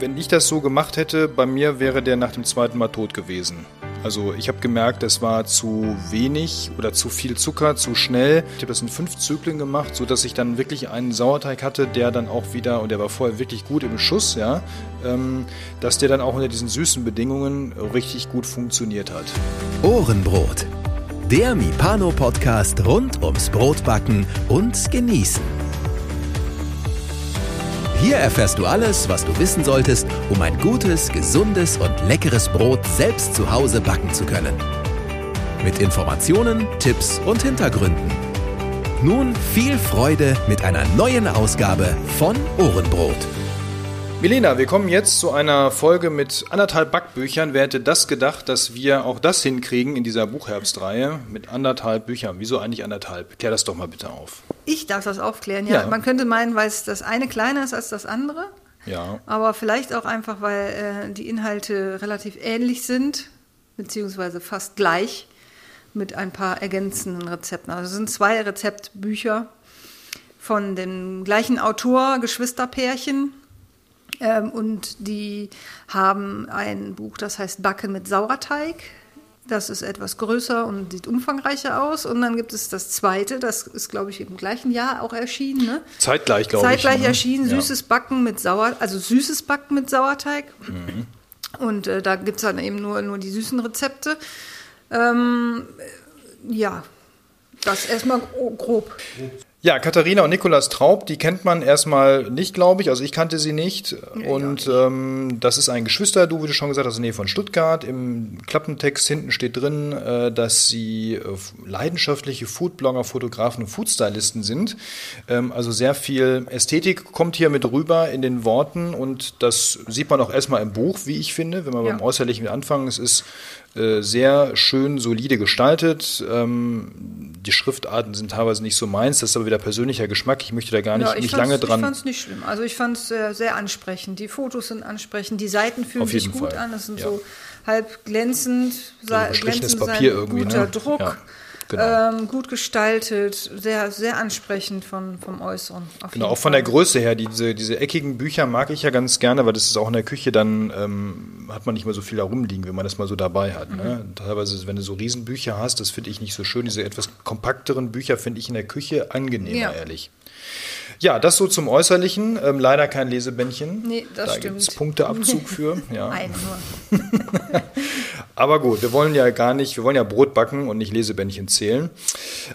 wenn ich das so gemacht hätte, bei mir wäre der nach dem zweiten Mal tot gewesen. Also ich habe gemerkt, es war zu wenig oder zu viel Zucker, zu schnell. Ich habe das in fünf Zyklen gemacht, so dass ich dann wirklich einen Sauerteig hatte, der dann auch wieder, und der war vorher wirklich gut im Schuss, ja, ähm, dass der dann auch unter diesen süßen Bedingungen richtig gut funktioniert hat. Ohrenbrot. Der Mipano-Podcast rund ums Brotbacken und Genießen. Hier erfährst du alles, was du wissen solltest, um ein gutes, gesundes und leckeres Brot selbst zu Hause backen zu können. Mit Informationen, Tipps und Hintergründen. Nun viel Freude mit einer neuen Ausgabe von Ohrenbrot. Milena, wir kommen jetzt zu einer Folge mit anderthalb Backbüchern. Wer hätte das gedacht, dass wir auch das hinkriegen in dieser Buchherbstreihe mit anderthalb Büchern? Wieso eigentlich anderthalb? Klär das doch mal bitte auf. Ich darf das aufklären, ja. Ja. Man könnte meinen, weil es das eine kleiner ist als das andere. Ja. Aber vielleicht auch einfach, weil äh, die Inhalte relativ ähnlich sind, beziehungsweise fast gleich, mit ein paar ergänzenden Rezepten. Also es sind zwei Rezeptbücher von dem gleichen Autor, Geschwisterpärchen. Ähm, und die haben ein Buch, das heißt Backen mit Sauerteig. Das ist etwas größer und sieht umfangreicher aus. Und dann gibt es das zweite, das ist, glaube ich, im gleichen Jahr auch erschienen. Ne? Zeitgleich, glaube ich. Zeitgleich ne? erschienen, Ja. süßes Backen mit Sauer, also süßes Backen mit Sauerteig. Mhm. Und äh, da gibt es dann eben nur, nur die süßen Rezepte. Ähm, äh, ja, das erstmal gro- grob. Ja, Katharina und Nikolaus Traub, die kennt man erstmal nicht, glaube ich. Also ich kannte sie nicht. und ähm, das ist ein Geschwisterdu, wie du schon gesagt hast, in der Nähe von Stuttgart. Im Klappentext hinten steht drin, äh, dass sie äh, leidenschaftliche Foodblogger, Fotografen und Foodstylisten sind. Ähm, also sehr viel Ästhetik kommt hier mit rüber in den Worten und das sieht man auch erstmal im Buch, wie ich finde, wenn wir Ja. beim Äußerlichen anfangen. Es ist äh, sehr schön solide gestaltet. Ähm, die Schriftarten sind teilweise nicht so meins, das ist aber wieder persönlicher Geschmack. Ich möchte da gar nicht, ja, ich nicht lange Ich dran. fand es nicht schlimm. Also ich fand es sehr, sehr ansprechend. Die Fotos sind ansprechend, die Seiten fühlen sich gut Fall, an. Das sind ja. so halb glänzend, bestrichenes glänzend Papier sein, irgendwie, guter ne? Druck. Ja, genau. ähm, gut gestaltet, sehr, sehr ansprechend von, vom Äußeren. Genau, auch von der. Größe her, diese, diese eckigen Bücher mag ich ja ganz gerne, weil das ist auch in der Küche, dann ähm, hat man nicht mehr so viel da rumliegen, wenn man das mal so dabei hat. Ne? Mhm. Teilweise, wenn du so Riesenbücher hast, das finde ich nicht so schön. Diese etwas kompakteren Bücher finde ich in der Küche angenehmer, Ja. ehrlich. Ja, das so zum Äußerlichen. Ähm, leider kein Lesebändchen. Nee, das da stimmt. gibt es Punkteabzug für. Ja. Eine nur. Aber gut, wir wollen ja gar nicht, wir wollen ja Brot backen und nicht Lesebändchen zählen.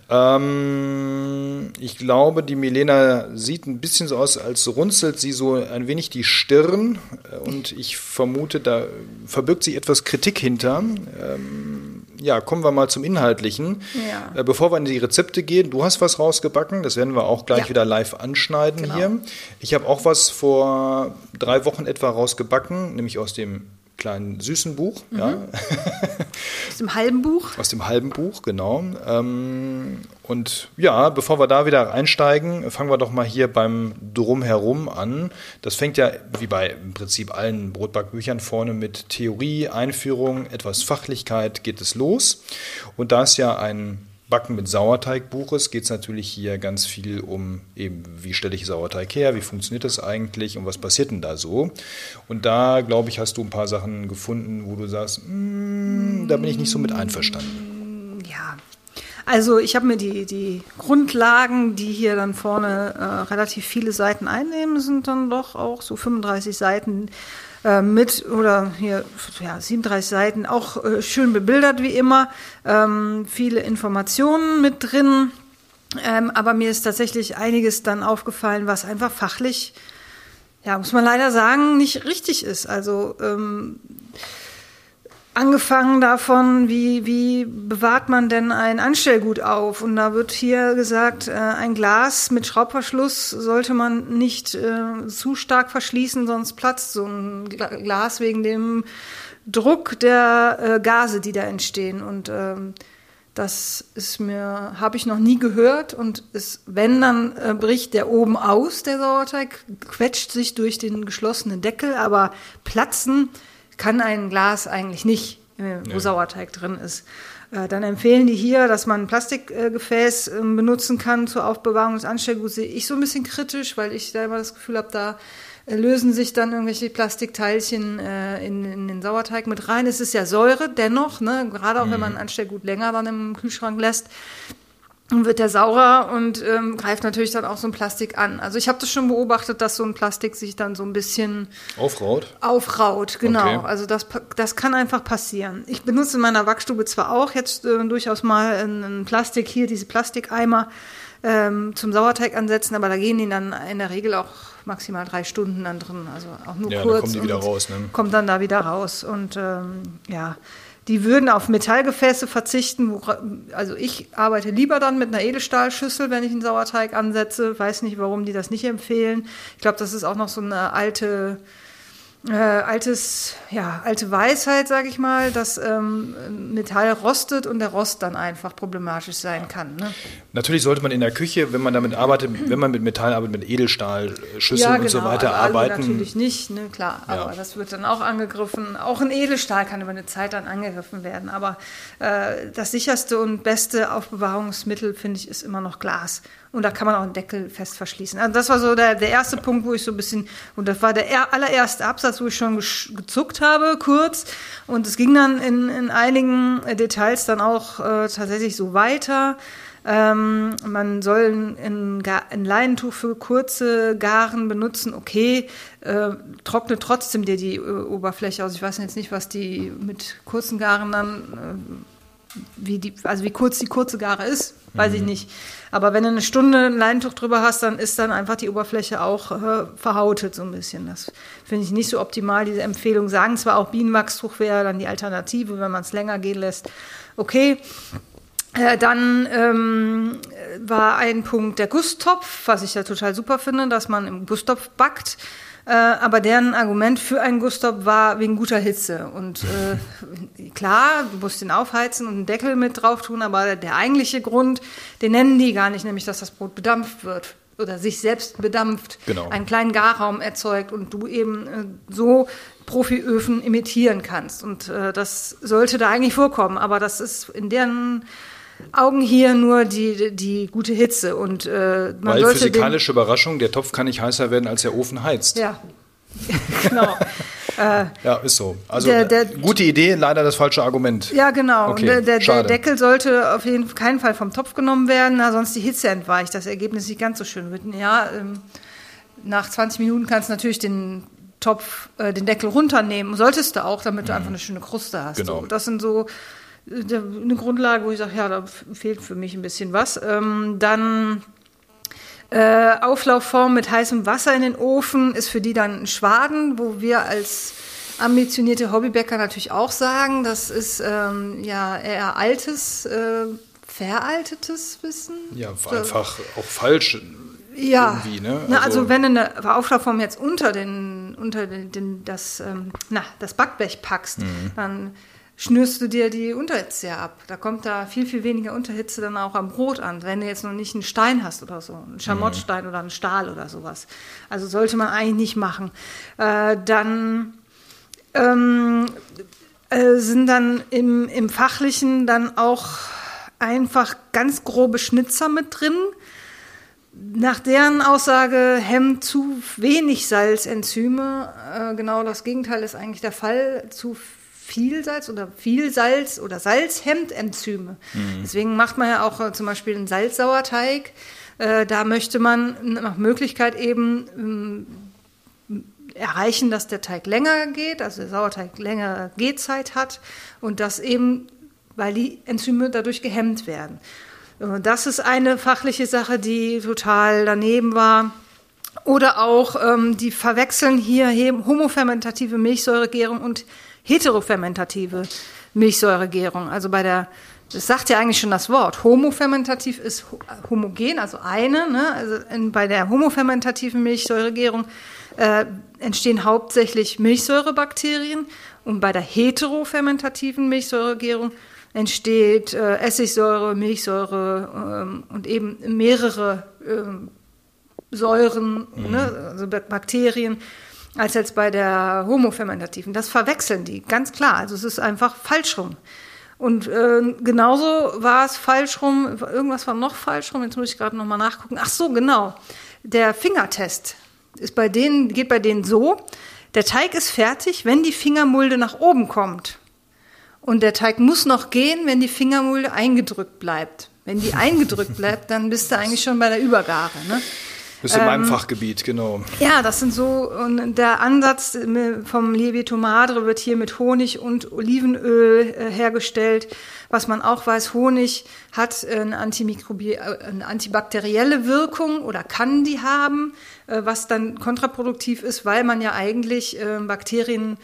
Ähm, ich glaube, die Milena sieht ein bisschen so aus, als runzelt sie so ein wenig die Stirn äh, und ich vermute, da verbirgt sich etwas Kritik hinter. Ähm, ja, kommen wir mal zum Inhaltlichen. Ja. Äh, bevor wir in die Rezepte gehen, du hast was rausgebacken, das werden wir auch gleich Ja. wieder live anschneiden Genau. hier. Ich habe auch was vor drei Wochen etwa rausgebacken, nämlich aus dem kleinen süßen Buch, ja, Aus dem halben Buch. aus dem halben Buch, genau. Ähm, und ja, bevor wir da wieder einsteigen, fangen wir doch mal hier beim Drumherum an. Das fängt ja, wie bei im Prinzip allen Brotbackbüchern, vorne mit Theorie, Einführung, etwas Fachlichkeit geht es los. Und da es ja ein Backen mit Sauerteigbuch ist, geht es natürlich hier ganz viel um eben, wie stelle ich Sauerteig her, wie funktioniert das eigentlich und was passiert denn da so. Und da, glaube ich, hast du ein paar Sachen gefunden, wo du sagst, "Mm, da bin ich nicht so mit einverstanden. Ja. Also ich habe mir die, die Grundlagen, die hier dann vorne äh, relativ viele Seiten einnehmen, sind dann doch auch so 35 Seiten äh, mit oder hier ja, 37 Seiten, auch äh, schön bebildert wie immer, ähm, viele Informationen mit drin. Ähm, aber mir ist tatsächlich einiges dann aufgefallen, was einfach fachlich, ja, muss man leider sagen, nicht richtig ist. Also ähm, Angefangen davon, wie, wie bewahrt man denn ein Anstellgut auf? Und da wird hier gesagt, äh, ein Glas mit Schraubverschluss sollte man nicht äh, zu stark verschließen, sonst platzt so ein Gla Glas wegen dem Druck der äh, Gase, die da entstehen. Und ähm, das ist mir, habe ich noch nie gehört. Und ist, wenn, dann äh, bricht der oben aus, der Sauerteig, quetscht sich durch den geschlossenen Deckel, aber platzen kann ein Glas eigentlich nicht, äh, wo Nee. Sauerteig drin ist. Äh, Dann empfehlen die hier, dass man ein Plastikgefäß ähm, benutzen kann zur Aufbewahrung des Anstellguts. Sehe ich so ein bisschen kritisch, weil ich selber das Gefühl habe, da lösen sich dann irgendwelche Plastikteilchen äh, in, in, den Sauerteig mit rein. Es ist ja Säure dennoch, ne? gerade auch mhm. wenn man Anstellgut länger dann im Kühlschrank lässt wird der saurer und ähm, greift natürlich dann auch so ein Plastik an. Also ich habe das schon beobachtet, dass so ein Plastik sich dann so ein bisschen aufraut. Aufraut, genau. Okay. Also das, das kann einfach passieren. Ich benutze in meiner Backstube zwar auch jetzt äh, durchaus mal ein Plastik hier, diese Plastikeimer ähm, zum Sauerteig ansetzen, aber da gehen die dann in der Regel auch maximal drei Stunden dann drin. Also auch nur ja, kurz. Dann kommen die wieder raus, ne? Kommt dann da wieder raus. Und ähm, ja, die würden auf Metallgefäße verzichten. Also ich arbeite lieber dann mit einer Edelstahlschüssel, wenn ich einen Sauerteig ansetze. Weiß nicht, warum die das nicht empfehlen. Ich glaube, das ist auch noch so eine alte äh, altes, ja, alte Weisheit, sage ich mal, dass ähm, Metall rostet und der Rost dann einfach problematisch sein kann. Ne? Natürlich sollte man in der Küche, wenn man damit arbeitet, wenn man mit Metall arbeitet, mit Edelstahlschüsseln ja, genau, und so genau, weiter also arbeiten. natürlich nicht, ne, klar, aber ja. das wird dann auch angegriffen. Auch ein Edelstahl kann über eine Zeit dann angegriffen werden, aber äh, das sicherste und beste Aufbewahrungsmittel, finde ich, ist immer noch Glas. Und da kann man auch einen Deckel fest verschließen. Also das war so der, der erste Punkt, wo ich so ein bisschen, und das war der allererste Absatz, wo ich schon gezuckt habe, kurz. Und es ging dann in, in einigen Details dann auch äh, tatsächlich so weiter. Ähm, man soll ein, ein, Leinentuch für kurze Garen benutzen, okay, äh, trocknet trotzdem dir die äh, Oberfläche aus. Ich weiß jetzt nicht, was die mit kurzen Garen dann, äh, wie die, also wie kurz die kurze Gare ist, weiß mhm. ich nicht. Aber wenn du eine Stunde ein Leintuch drüber hast, dann ist dann einfach die Oberfläche auch äh, verhautet so ein bisschen. Das finde ich nicht so optimal, diese Empfehlung. Sagen zwar auch Bienenwachstuch wäre dann die Alternative, wenn man es länger gehen lässt. Okay. Äh, dann ähm, war ein Punkt der Gusstopf, was ich ja total super finde, dass man im Gusstopf backt. Äh, aber deren Argument für einen Gussstop war wegen guter Hitze. Und äh, klar, du musst den aufheizen und einen Deckel mit drauf tun, aber der eigentliche Grund, den nennen die gar nicht, nämlich dass das Brot bedampft wird oder sich selbst bedampft, genau. einen kleinen Garraum erzeugt und du eben äh, so Profiöfen imitieren kannst. Und äh, das sollte da eigentlich vorkommen, aber das ist in deren Augen hier nur die, die gute Hitze. Und, äh, man Weil sollte physikalische Überraschung, der Topf kann nicht heißer werden, als der Ofen heizt. Ja, genau. äh, ja, ist so. Also der, der, gute Idee, leider das falsche Argument. Ja, genau. Okay, der, der, der, Deckel sollte auf jeden Fall keinen Fall vom Topf genommen werden, na, sonst die Hitze entweicht, das Ergebnis nicht ganz so schön wird. Ja, ähm, nach 20 Minuten kannst du natürlich den Topf, äh, den Deckel runternehmen. Solltest du auch, damit du mhm. einfach eine schöne Kruste hast. Genau. So, das sind so eine Grundlage, wo ich sage, ja, da fehlt für mich ein bisschen was. Ähm, dann äh, Auflaufform mit heißem Wasser in den Ofen ist für die dann ein Schwaden, wo wir als ambitionierte Hobbybäcker natürlich auch sagen, das ist ähm, ja eher altes, äh, veraltetes Wissen. Ja, einfach auch falsch. Ja, ne? also, na, also wenn du eine Auflaufform jetzt unter den, unter den, den das, ähm, na, das Backblech packst, mhm. dann schnürst du dir die Unterhitze ja ab. Da kommt da viel, viel weniger Unterhitze dann auch am Brot an, wenn du jetzt noch nicht einen Stein hast oder so, einen Schamottstein mhm. oder einen Stahl oder sowas. Also sollte man eigentlich nicht machen. Äh, dann ähm, äh, sind dann im, im Fachlichen dann auch einfach ganz grobe Schnitzer mit drin. Nach deren Aussage hemmt zu wenig Salzenzyme. Äh, genau das Gegenteil ist eigentlich der Fall. Zu viel Salz oder viel Salz oder Salz hemmt Enzyme. Mhm. Deswegen macht man ja auch äh, zum Beispiel einen Salzsauerteig. Äh, da möchte man nach Möglichkeit eben ähm, erreichen, dass der Teig länger geht, also der Sauerteig längere Gehzeit hat und das eben, weil die Enzyme dadurch gehemmt werden. Das ist eine fachliche Sache, die total daneben war. Oder auch, ähm, die verwechseln hier homofermentative Milchsäuregärung und heterofermentative Milchsäuregärung. Also bei der, das sagt ja eigentlich schon das Wort. Homofermentativ ist homogen, also eine. Ne? Also in, bei der homofermentativen Milchsäuregärung äh, entstehen hauptsächlich Milchsäurebakterien und bei der heterofermentativen Milchsäuregärung entsteht äh, Essigsäure, Milchsäure ähm, und eben mehrere ähm, Säuren, mhm. ne? also Bakterien als jetzt bei der homofermentativen. Das verwechseln die, ganz klar. Also es ist einfach falsch rum. Und äh, genauso war es falsch rum, irgendwas war noch falsch rum, jetzt muss ich gerade nochmal nachgucken. Ach so, genau. Der Fingertest. ist bei denen, geht bei denen so, der Teig ist fertig, wenn die Fingermulde nach oben kommt. Und der Teig muss noch gehen, wenn die Fingermulde eingedrückt bleibt. Wenn die eingedrückt bleibt, dann bist du eigentlich schon bei der Übergabe. Ne? Bist in ähm, meinem Fachgebiet, genau. Ja, das sind so, und der Ansatz vom Levito Madre wird hier mit Honig und Olivenöl äh, hergestellt. Was man auch weiß, Honig hat eine, Antimikrobi äh, eine antibakterielle Wirkung oder kann die haben, äh, was dann kontraproduktiv ist, weil man ja eigentlich äh, Bakterien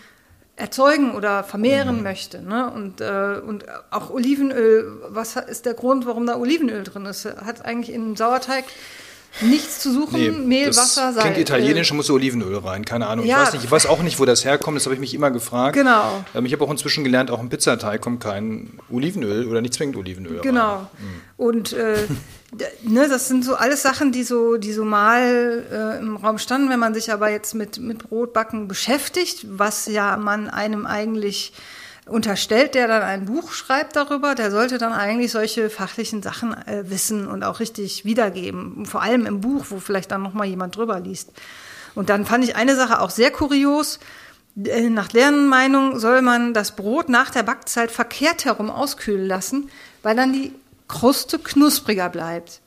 erzeugen oder vermehren mhm. möchte. Ne? Und, äh, und auch Olivenöl, was ist der Grund, warum da Olivenöl drin ist? Hat eigentlich in Sauerteig nichts zu suchen, nee, Mehl, Wasser, Salz. Klingt italienisch, muss Olivenöl rein, keine Ahnung. Ja. Ich, weiß nicht, ich weiß auch nicht, wo das herkommt, das habe ich mich immer gefragt. Genau. Ähm, ich habe auch inzwischen gelernt, auch im Pizzateig kommt kein Olivenöl oder nicht zwingend Olivenöl genau. rein. Genau. Mhm. Und äh, ne, das sind so alles Sachen, die so, die so mal äh, im Raum standen. Wenn man sich aber jetzt mit, mit Brotbacken beschäftigt, was ja man einem eigentlich unterstellt, der dann ein Buch schreibt darüber, der sollte dann eigentlich solche fachlichen Sachen äh, wissen und auch richtig wiedergeben. Vor allem im Buch, wo vielleicht dann nochmal jemand drüber liest. Und dann fand ich eine Sache auch sehr kurios. Äh, nach deren Meinung soll man das Brot nach der Backzeit verkehrt herum auskühlen lassen, weil dann die Kruste knuspriger bleibt.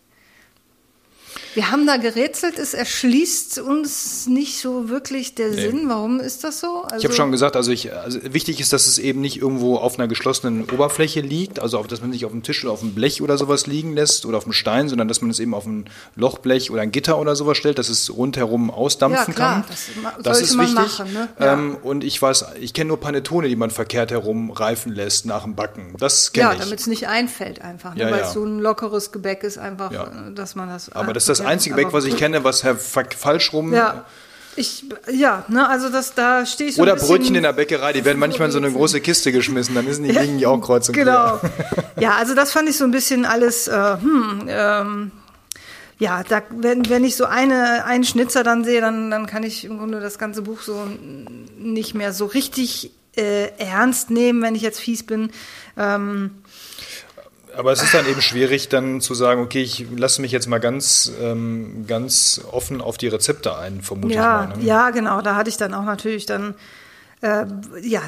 Wir haben da gerätselt, es erschließt uns nicht so wirklich der nee. Sinn. Warum ist das so? Also ich habe schon gesagt, also, ich, also wichtig ist, dass es eben nicht irgendwo auf einer geschlossenen Oberfläche liegt, also auf, dass man nicht auf dem Tisch oder auf dem Blech oder sowas liegen lässt oder auf dem Stein, sondern dass man es eben auf ein Lochblech oder ein Gitter oder sowas stellt, dass es rundherum ausdampfen ja, klar, kann. Das, das ist wichtig. Machen, ne? ja. ähm, und ich weiß, ich kenne nur Panettone, die man verkehrt herum reifen lässt nach dem Backen. Das kenne ja, ich. Ja, damit es nicht einfällt einfach, ne? ja, weil es so ein lockeres Gebäck ist einfach, dass man das. Aber das ist das einzige Gebäck, was ich kenne, was Herr falsch rum. Ja. Ich, ja, ne, also das, da stehe ich so Oder Brötchen in der Bäckerei, die werden manchmal in so eine große Kiste geschmissen, dann sind die ja auch kreuz und Genau. ja, also das fand ich so ein bisschen alles, äh, hm, ähm, ja, da, wenn, wenn ich so eine, einen Schnitzer dann sehe, dann, dann kann ich im Grunde das ganze Buch so nicht mehr so richtig äh, ernst nehmen, wenn ich jetzt fies bin. Ähm, aber es ist dann eben schwierig, dann zu sagen, okay, ich lasse mich jetzt mal ganz, ähm, ganz offen auf die Rezepte ein, vermute ja, ich mal. Ne? Ja, genau. Da hatte ich dann auch natürlich dann äh, ja,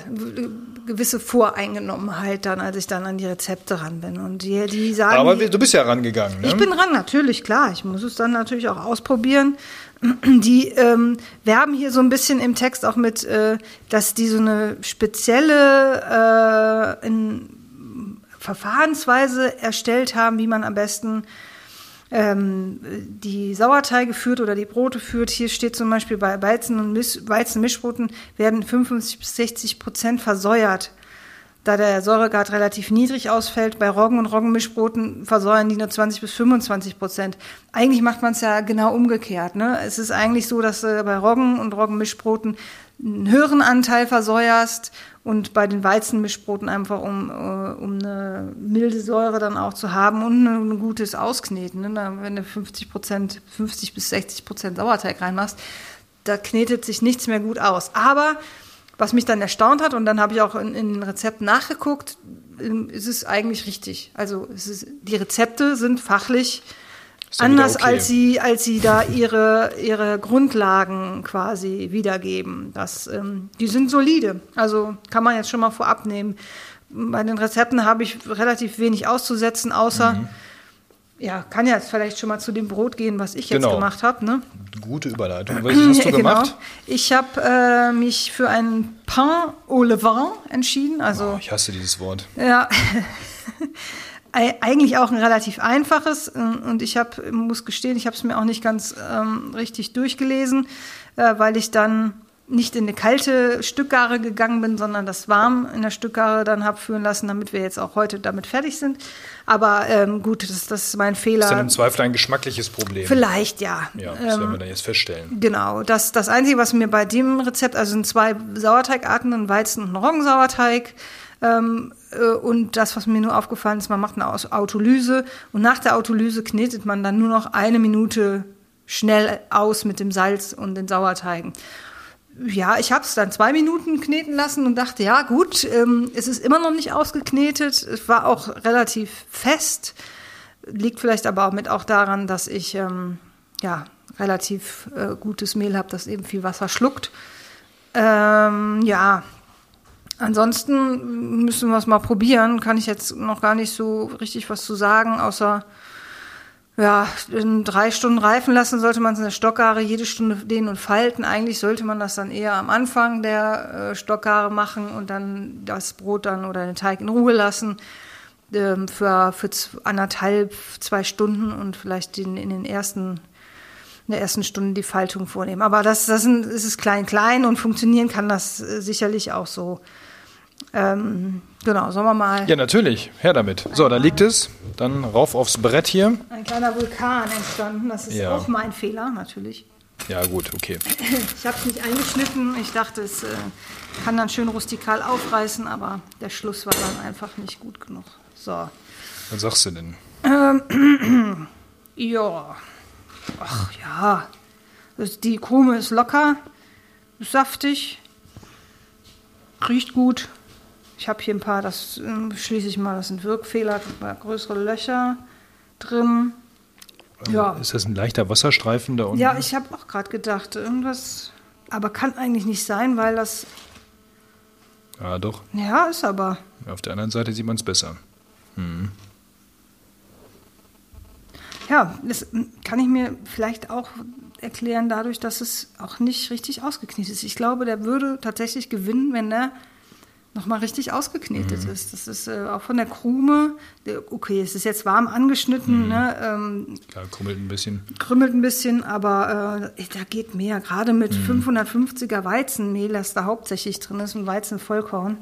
gewisse Voreingenommenheit dann, als ich dann an die Rezepte ran bin. Und die, die sagen. Aber du bist ja rangegangen, ne? Ich bin ran, natürlich, klar. Ich muss es dann natürlich auch ausprobieren. Die ähm, werben hier so ein bisschen im Text auch mit, äh, dass die so eine spezielle äh, in, Verfahrensweise erstellt haben, wie man am besten ähm, die Sauerteige führt oder die Brote führt. Hier steht zum Beispiel bei Weizen- und Weizenmischbroten werden 55 bis 60 Prozent versäuert, da der Säuregard relativ niedrig ausfällt. Bei Roggen- und Roggenmischbroten versäuern die nur 20 bis 25 Prozent. Eigentlich macht man es ja genau umgekehrt. Ne? Es ist eigentlich so, dass äh, bei Roggen- und Roggenmischbroten einen höheren Anteil versäuerst und bei den Weizenmischbroten einfach, um, äh, um eine milde Säure dann auch zu haben und ein, gutes Auskneten. Ne? Wenn du 50 Prozent, 50 bis 60 Prozent Sauerteig reinmachst, da knetet sich nichts mehr gut aus. Aber was mich dann erstaunt hat, und dann habe ich auch in, in den Rezepten nachgeguckt, ähm, ist es eigentlich richtig. Also es ist, die Rezepte sind fachlich Anders okay. als sie, als sie da ihre, ihre Grundlagen quasi wiedergeben. Das, ähm, die sind solide. Also kann man jetzt schon mal vorab nehmen. Bei den Rezepten habe ich relativ wenig auszusetzen, außer, mhm. ja, kann ja vielleicht schon mal zu dem Brot gehen, was ich jetzt genau. gemacht habe. Ne? Gute Überleitung. Was hast du gemacht? Genau. Ich habe äh, mich für ein Pain au levain entschieden. Also, oh, ich hasse dieses Wort. Ja. eigentlich auch ein relativ einfaches äh, und ich habe muss gestehen, ich habe es mir auch nicht ganz ähm, richtig durchgelesen, äh, weil ich dann nicht in eine kalte Stückgare gegangen bin, sondern das warm in der Stückgare dann habe führen lassen, damit wir jetzt auch heute damit fertig sind. Aber ähm, gut, das, das ist mein Fehler. Das ist dann im Zweifel ein geschmackliches Problem. Vielleicht, ja. Ja, das ähm, werden wir dann jetzt feststellen. Genau. Das, das Einzige, was mir bei dem Rezept, also sind zwei Sauerteigarten, ein Weizen- und ein Roggensauerteig, ähm, äh, und das, was mir nur aufgefallen ist, man macht eine Autolyse und nach der Autolyse knetet man dann nur noch eine Minute schnell aus mit dem Salz und den Sauerteigen. Ja, ich habe es dann zwei Minuten kneten lassen und dachte, ja gut, ähm, es ist immer noch nicht ausgeknetet. Es war auch relativ fest. Liegt vielleicht aber auch mit auch daran, dass ich ähm, ja relativ äh, gutes Mehl habe, das eben viel Wasser schluckt. Ähm, ja, ansonsten müssen wir es mal probieren. Kann ich jetzt noch gar nicht so richtig was zu sagen, außer ja, in drei Stunden reifen lassen sollte man es in der Stockgare jede Stunde dehnen und falten. Eigentlich sollte man das dann eher am Anfang der äh, Stockgare machen und dann das Brot dann oder den Teig in Ruhe lassen ähm, für, für anderthalb, zwei Stunden und vielleicht den, in den ersten in der ersten Stunde die Faltung vornehmen. Aber das, das ist klein, klein und funktionieren kann das äh, sicherlich auch so. Ähm, genau, sollen wir mal. Ja, natürlich. Her damit. So, da liegt es. Dann rauf aufs Brett hier. Ein kleiner Vulkan entstanden. Das ist ja. auch mein Fehler, natürlich. Ja, gut, okay. Ich habe es nicht eingeschnitten. Ich dachte, es äh, kann dann schön rustikal aufreißen, aber der Schluss war dann einfach nicht gut genug. So. Was sagst du denn? Ähm, ja. Ach ja. Die Krume ist locker, saftig, riecht gut. Ich habe hier ein paar, das äh, schließe ich mal, das sind Wirkfehler, größere Löcher drin. Ja. Ist das ein leichter Wasserstreifen da unten? Ja, ich habe auch gerade gedacht, irgendwas, aber kann eigentlich nicht sein, weil das. Ja, doch. Ja, ist aber. Auf der anderen Seite sieht man es besser. Hm. Ja, das kann ich mir vielleicht auch erklären dadurch, dass es auch nicht richtig ausgeknetet ist. Ich glaube, der würde tatsächlich gewinnen, wenn der nochmal richtig ausgeknetet mhm. ist. Das ist äh, auch von der Krume, okay, es ist jetzt warm angeschnitten, mhm. ne? Ähm, Klar, krümmelt ein bisschen. Krümmelt ein bisschen, aber äh, da geht mehr. Gerade mit mhm. 550er Weizenmehl, das da hauptsächlich drin ist, ein Weizenvollkorn.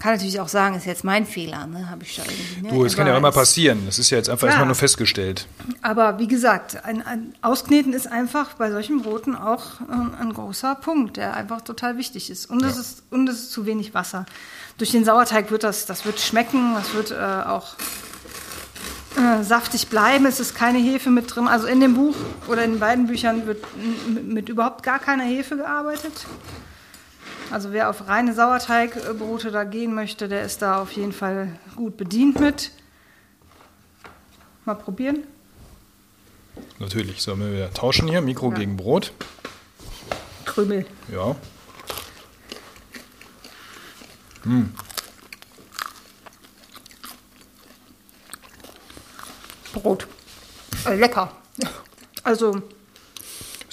Kann natürlich auch sagen, ist jetzt mein Fehler, ne? Habe ich schon irgendwie. Ne? Du, es kann ja auch immer passieren. Das ist ja jetzt einfach erstmal nur festgestellt. Aber wie gesagt, ein, ein, Auskneten ist einfach bei solchen Broten auch äh, ein großer Punkt, der einfach total wichtig ist. Und es ja. ist und es ist zu wenig Wasser. Durch den Sauerteig wird das, das wird schmecken, das wird äh, auch äh, saftig bleiben. Es ist keine Hefe mit drin. Also in dem Buch oder in beiden Büchern wird mit, mit überhaupt gar keiner Hefe gearbeitet. Also wer auf reine Sauerteigbrote da gehen möchte, der ist da auf jeden Fall gut bedient mit. Mal probieren. Natürlich, sollen wir wieder tauschen hier, Mikro ja. gegen Brot. Krümel. Ja. Hm. Brot. Äh, lecker. Also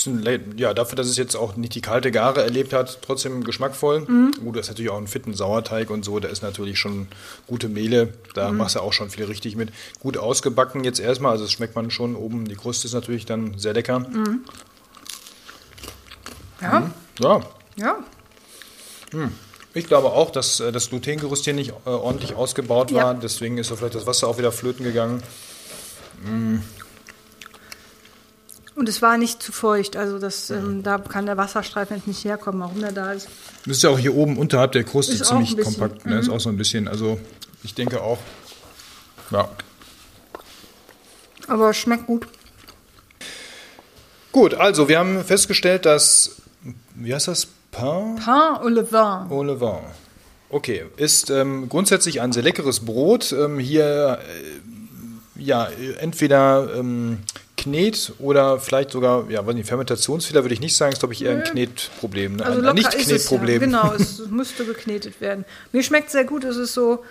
ein, ja, dafür, dass es jetzt auch nicht die kalte Gare erlebt hat, trotzdem geschmackvoll. Mhm. Gut, das ist natürlich auch ein fitten Sauerteig und so, da ist natürlich schon gute Mehle, da mhm. machst du auch schon viel richtig mit. Gut ausgebacken jetzt erstmal, also das schmeckt man schon oben, die Kruste ist natürlich dann sehr lecker. Mhm. Ja. Mhm. Ja. Ja. Hm. Ich glaube auch, dass äh, das Glutengerüst hier nicht äh, ordentlich ausgebaut war, ja. deswegen ist so vielleicht das Wasser auch wieder flöten gegangen. Und es war nicht zu feucht, also das, ähm, da kann der Wasserstreifen jetzt nicht herkommen, warum der da ist. Das ist ja auch hier oben unterhalb der Kruste ist ziemlich kompakt, ne? Mhm. ist auch so ein bisschen, also ich denke auch, ja. Aber schmeckt gut. Gut, also wir haben festgestellt, dass, wie heißt das? Pain? Pain au levain. Au levain. Okay, ist ähm, grundsätzlich ein sehr leckeres Brot. Ähm, hier, äh, ja, entweder ähm, Knet oder vielleicht sogar, ja, weiß nicht, Fermentationsfehler würde ich nicht sagen, ist glaube ich eher ein Knetproblem. Ne? Also ein Nicht-Knetproblem. Ja. Genau, es müsste geknetet werden. Mir schmeckt sehr gut, es ist so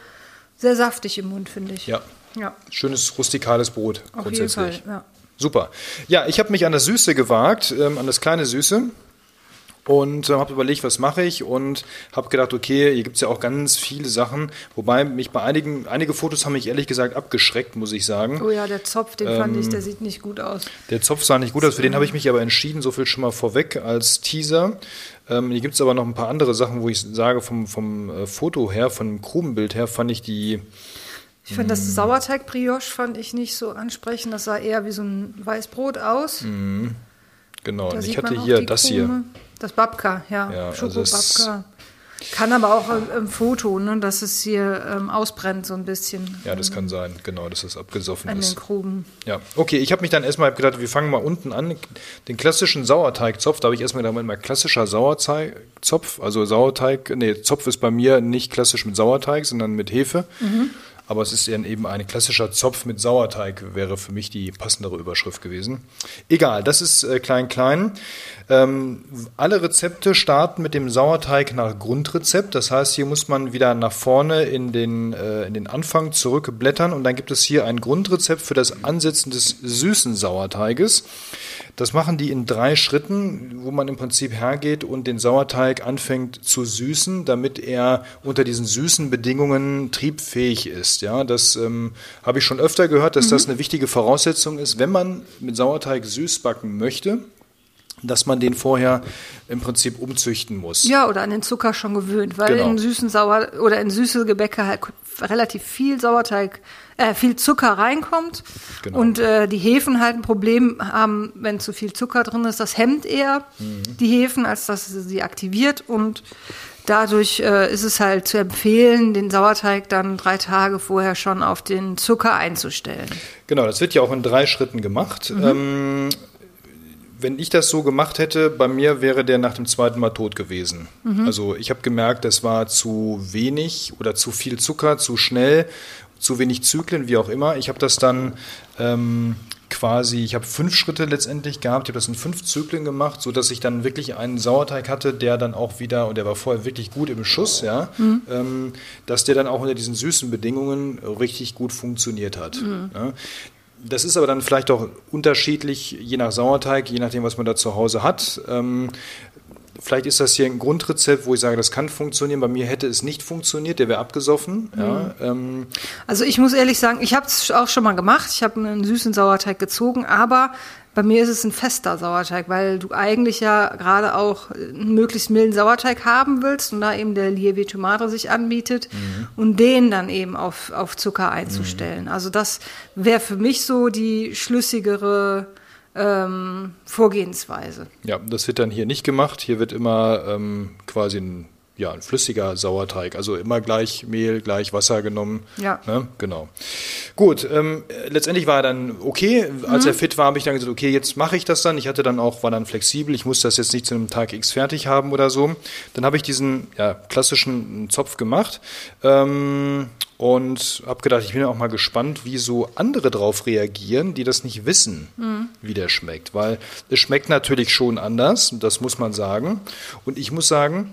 sehr saftig im Mund, finde ich. Ja. ja. Schönes rustikales Brot Auf grundsätzlich. Jeden Fall, ja. Super. Ja, ich habe mich an das Süße gewagt, ähm, an das kleine Süße und äh, habe überlegt, was mache ich und habe gedacht, okay, hier gibt es ja auch ganz viele Sachen, wobei mich bei einigen, einige Fotos haben mich ehrlich gesagt abgeschreckt, muss ich sagen. Oh ja, der Zopf, den ähm, fand ich, der sieht nicht gut aus. Der Zopf sah nicht gut aus, für den habe ich mich aber entschieden, so viel schon mal vorweg als Teaser. Ähm, hier gibt es aber noch ein paar andere Sachen, wo ich sage, vom, vom äh, Foto her, vom Krumenbild her, fand ich die ich fand das Sauerteig-Brioche fand ich nicht so ansprechend. Das sah eher wie so ein Weißbrot aus. Mhm. Genau, und ich hatte hier das Krume. hier. Das Babka, ja. ja also Schoko-Babka. Kann aber auch im Foto, ne, dass es hier ähm, ausbrennt so ein bisschen. Ja, das kann sein, genau, dass es abgesoffen an ist. An den Krumen. Ja, okay, ich habe mich dann erstmal gedacht, wir fangen mal unten an. Den klassischen Sauerteigzopf, da habe ich erstmal gedacht, mal klassischer Sauerteigzopf, also Sauerteig, nee, Zopf ist bei mir nicht klassisch mit Sauerteig, sondern mit Hefe. Mhm. aber es ist eben ein klassischer Zopf mit Sauerteig, wäre für mich die passendere Überschrift gewesen. Egal, das ist äh, klein, klein. Ähm, alle Rezepte starten mit dem Sauerteig nach Grundrezept. Das heißt, hier muss man wieder nach vorne in den, äh, in den Anfang zurückblättern und dann gibt es hier ein Grundrezept für das Ansetzen des süßen Sauerteiges. Das machen die in drei Schritten, wo man im Prinzip hergeht und den Sauerteig anfängt zu süßen, damit er unter diesen süßen Bedingungen triebfähig ist. Ja, das ähm, habe ich schon öfter gehört, dass mhm. das eine wichtige Voraussetzung ist, wenn man mit Sauerteig süß backen möchte dass man den vorher im Prinzip umzüchten muss. Ja, oder an den Zucker schon gewöhnt, weil genau. in süßen Sauer oder in süße Gebäcke halt relativ viel Sauerteig, äh, viel Zucker reinkommt genau. und äh, die Hefen halt ein Problem haben, wenn zu viel Zucker drin ist. Das hemmt eher mhm. die Hefen, als dass sie aktiviert und dadurch äh, ist es halt zu empfehlen, den Sauerteig dann drei Tage vorher schon auf den Zucker einzustellen. Genau, das wird ja auch in drei Schritten gemacht. Mhm. Ähm, wenn ich das so gemacht hätte, bei mir wäre der nach dem zweiten Mal tot gewesen. Mhm. Also ich habe gemerkt, das war zu wenig oder zu viel Zucker, zu schnell, zu wenig Zyklen, wie auch immer. Ich habe das dann ähm, quasi, ich habe fünf Schritte letztendlich gehabt, ich habe das in fünf Zyklen gemacht, sodass ich dann wirklich einen Sauerteig hatte, der dann auch wieder, und der war vorher wirklich gut im Schuss, ja, mhm. ähm, dass der dann auch unter diesen süßen Bedingungen richtig gut funktioniert hat. Mhm. Ja. Das ist aber dann vielleicht auch unterschiedlich, je nach Sauerteig, je nachdem, was man da zu Hause hat. Ähm, vielleicht ist das hier ein Grundrezept, wo ich sage, das kann funktionieren. Bei mir hätte es nicht funktioniert, der wäre abgesoffen. Mhm. Ja, ähm. Also ich muss ehrlich sagen, ich habe es auch schon mal gemacht. Ich habe einen süßen Sauerteig gezogen, aber bei mir ist es ein fester Sauerteig, weil du eigentlich ja gerade auch einen möglichst milden Sauerteig haben willst und da eben der Lieve Tomate sich anbietet mhm. und den dann eben auf, auf Zucker einzustellen. Mhm. Also das wäre für mich so die schlüssigere ähm, Vorgehensweise. Ja, das wird dann hier nicht gemacht. Hier wird immer ähm, quasi ein ja, ein flüssiger Sauerteig. Also immer gleich Mehl, gleich Wasser genommen. Ja. Ne? Genau. Gut, ähm, letztendlich war er dann okay. Als mhm. er fit war, habe ich dann gesagt, okay, jetzt mache ich das dann. Ich hatte dann auch, war dann flexibel. Ich musste das jetzt nicht zu einem Tag X fertig haben oder so. Dann habe ich diesen ja, klassischen Zopf gemacht. Ähm, und habe gedacht, ich bin auch mal gespannt, wie so andere drauf reagieren, die das nicht wissen, mhm. wie der schmeckt. Weil es schmeckt natürlich schon anders, das muss man sagen. Und ich muss sagen,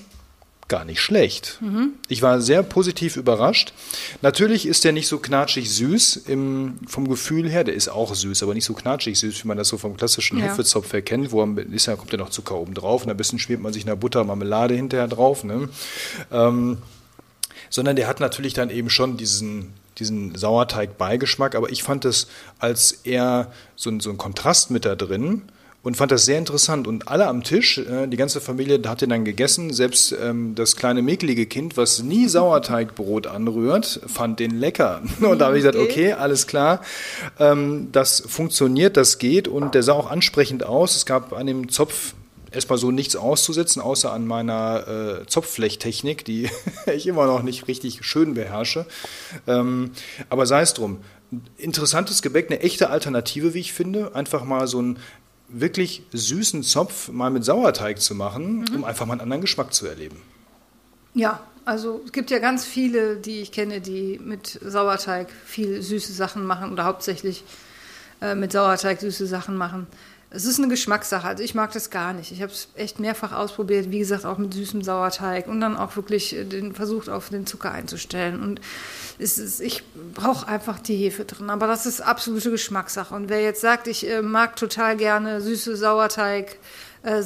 gar nicht schlecht. Mhm. Ich war sehr positiv überrascht. Natürlich ist der nicht so knatschig süß im, vom Gefühl her. Der ist auch süß, aber nicht so knatschig süß, wie man das so vom klassischen ja. Hefezopf erkennt, wo ist ja, kommt ja noch Zucker oben drauf und ein bisschen schmiert man sich eine Butter, Marmelade hinterher drauf. Ne? Ähm, sondern der hat natürlich dann eben schon diesen, diesen Sauerteig-Beigeschmack, aber ich fand es als eher so ein, so ein Kontrast mit da drin und fand das sehr interessant. Und alle am Tisch, äh, die ganze Familie hat den dann gegessen. Selbst ähm, das kleine mäkelige Kind, was nie Sauerteigbrot anrührt, fand den lecker. Und da habe ich gesagt, okay, alles klar, ähm, das funktioniert, das geht. Und der sah auch ansprechend aus. Es gab an dem Zopf erstmal so nichts auszusetzen, außer an meiner äh, Zopfflechttechnik, die ich immer noch nicht richtig schön beherrsche. Ähm, aber sei es drum. Interessantes Gebäck, eine echte Alternative, wie ich finde. Einfach mal so ein wirklich süßen Zopf mal mit Sauerteig zu machen, mhm. um einfach mal einen anderen Geschmack zu erleben. Ja, also es gibt ja ganz viele, die ich kenne, die mit Sauerteig viel süße Sachen machen oder hauptsächlich äh, mit Sauerteig süße Sachen machen. Es ist eine Geschmackssache. Also ich mag das gar nicht. Ich habe es echt mehrfach ausprobiert, wie gesagt, auch mit süßem Sauerteig und dann auch wirklich äh, den versucht, auf den Zucker einzustellen. Und ist, ich brauche einfach die Hefe drin. Aber das ist absolute Geschmackssache. Und wer jetzt sagt, ich äh, mag total gerne süße Sauerteig, äh,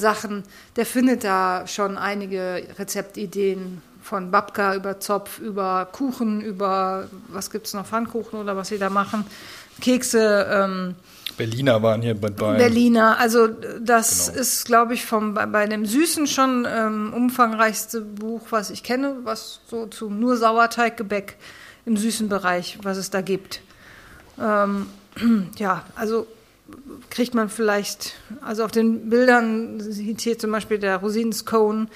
der findet da schon einige Rezeptideen von Babka über Zopf, über Kuchen, über was gibt es noch, Pfannkuchen oder was sie da machen, Kekse. Ähm, Berliner waren hier bei. Berliner, also das genau. ist, glaube ich, vom, bei, bei dem Süßen schon ähm, umfangreichste Buch, was ich kenne, was so zu nur Sauerteiggebäck im süßen Bereich, was es da gibt. Ähm, ja, also kriegt man vielleicht, also auf den Bildern sieht hier zum Beispiel der Rosinenscone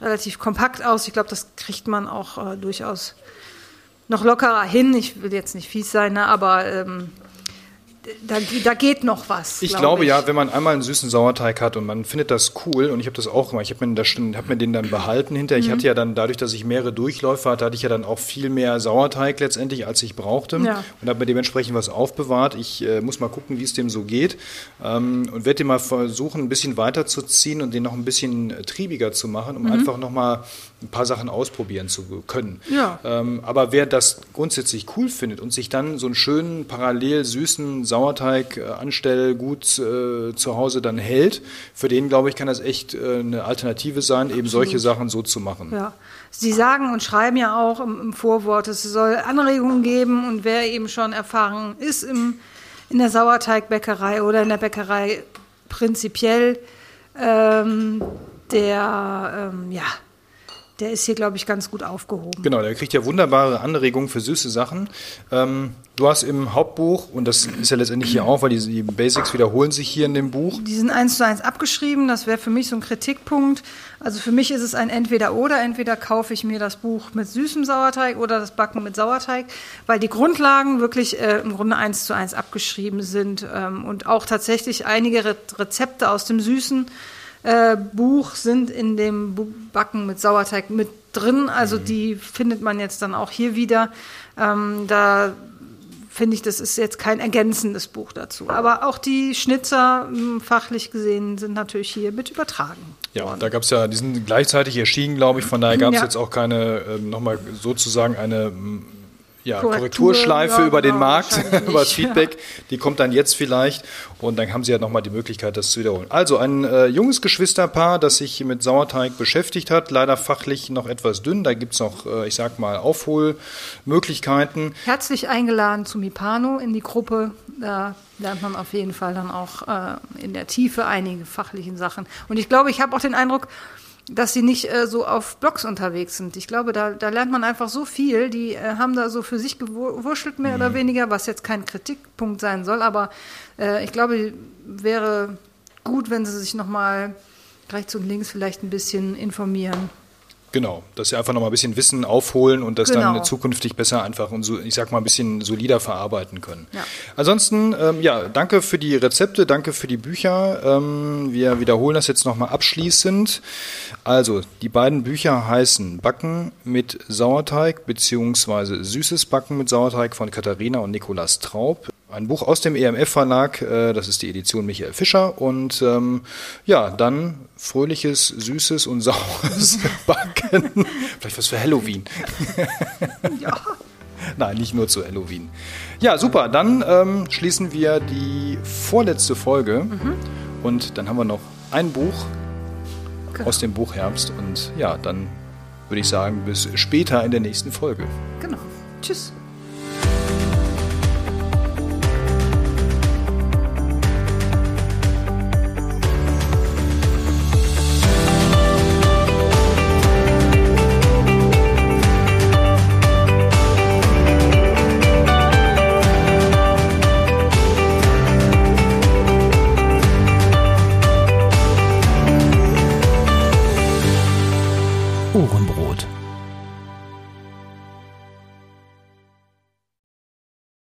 relativ kompakt aus. Ich glaube, das kriegt man auch äh, durchaus noch lockerer hin. Ich will jetzt nicht fies sein, ne, aber ähm, da, da geht noch was. Ich glaub glaube ja, wenn man einmal einen süßen Sauerteig hat und man findet das cool und ich habe das auch gemacht, ich habe mir, das, hab mir den dann behalten hinterher. Ich hatte ja dann dadurch, dass ich mehrere Durchläufe hatte, hatte ich ja dann auch viel mehr Sauerteig letztendlich, als ich brauchte Ja. und habe mir dementsprechend was aufbewahrt. Ich äh, muss mal gucken, wie es dem so geht ähm, und werde den mal versuchen, ein bisschen weiterzuziehen und den noch ein bisschen äh, triebiger zu machen, um einfach noch mal ein paar Sachen ausprobieren zu können. Ja. Ähm, aber wer das grundsätzlich cool findet und sich dann so einen schönen, parallel süßen Sauerteig äh, anstell gut äh, zu Hause dann hält, für den, glaube ich, kann das echt äh, eine Alternative sein, eben solche Sachen so zu machen. Ja. Sie sagen und schreiben ja auch im, im Vorwort, es soll Anregungen geben und wer eben schon erfahren ist im, in der Sauerteigbäckerei oder in der Bäckerei prinzipiell, ähm, der, ähm, ja, der ist hier, glaube ich, ganz gut aufgehoben. Genau, der kriegt ja wunderbare Anregungen für süße Sachen. Ähm, du hast im Hauptbuch, und das ist ja letztendlich hier auch, weil die, die Basics wiederholen sich hier in dem Buch, Die sind eins zu eins abgeschrieben, das wäre für mich so ein Kritikpunkt. Also für mich ist es ein Entweder-Oder. Entweder kaufe ich mir das Buch mit süßem Sauerteig oder das Backen mit Sauerteig, weil die Grundlagen wirklich äh, im Grunde eins zu eins abgeschrieben sind ähm, und auch tatsächlich einige Re Rezepte aus dem süßen äh, Buch sind in dem Backen mit Sauerteig mit drin. Also die findet man jetzt dann auch hier wieder. Ähm, da finde ich, das ist jetzt kein ergänzendes Buch dazu. Aber auch die Schnitzer, mh, fachlich gesehen, sind natürlich hier mit übertragen. Ja, da gab es ja, die sind gleichzeitig erschienen, glaube ich, von daher gab es Ja. jetzt auch keine, ähm, nochmal sozusagen eine ja, Korrektur, Korrekturschleife ja, über den genau, Markt, über das. Feedback. Die kommt dann jetzt vielleicht und dann haben sie ja nochmal die Möglichkeit, das zu wiederholen. Also ein äh, junges Geschwisterpaar, das sich mit Sauerteig beschäftigt hat, leider fachlich noch etwas dünn. Da gibt es noch, äh, ich sag mal, Aufholmöglichkeiten. Herzlich eingeladen zu Mipano in die Gruppe. Da lernt man auf jeden Fall dann auch äh, in der Tiefe einige fachlichen Sachen. Und ich glaube, ich habe auch den Eindruck, dass sie nicht äh, so auf Blogs unterwegs sind. Ich glaube, da, da lernt man einfach so viel. Die äh, haben da so für sich gewurschtelt, mehr oder weniger, was jetzt kein Kritikpunkt sein soll. Aber äh, ich glaube, wäre gut, wenn sie sich nochmal rechts und links vielleicht ein bisschen informieren. Genau, dass sie einfach noch mal ein bisschen Wissen aufholen und das Genau. dann zukünftig besser einfach und so, ich sag mal ein bisschen solider verarbeiten können. Ja. Ansonsten, ähm, ja, danke für die Rezepte, danke für die Bücher. Ähm, wir wiederholen das jetzt noch mal abschließend. Also, die beiden Bücher heißen Backen mit Sauerteig beziehungsweise Süßes Backen mit Sauerteig von Katharina und Nikolas Traub. Ein Buch aus dem EMF-Verlag, äh, das ist die Edition Michael Fischer. Und ähm, ja, dann fröhliches, süßes und saures Backen. Vielleicht was für Halloween. Ja. Nein, nicht nur zu Halloween. Ja, super. Dann ähm, schließen wir die vorletzte Folge. Und dann haben wir noch ein Buch Genau. aus dem Buch Herbst. Und ja, dann würde ich sagen, bis später in der nächsten Folge. Genau. Tschüss.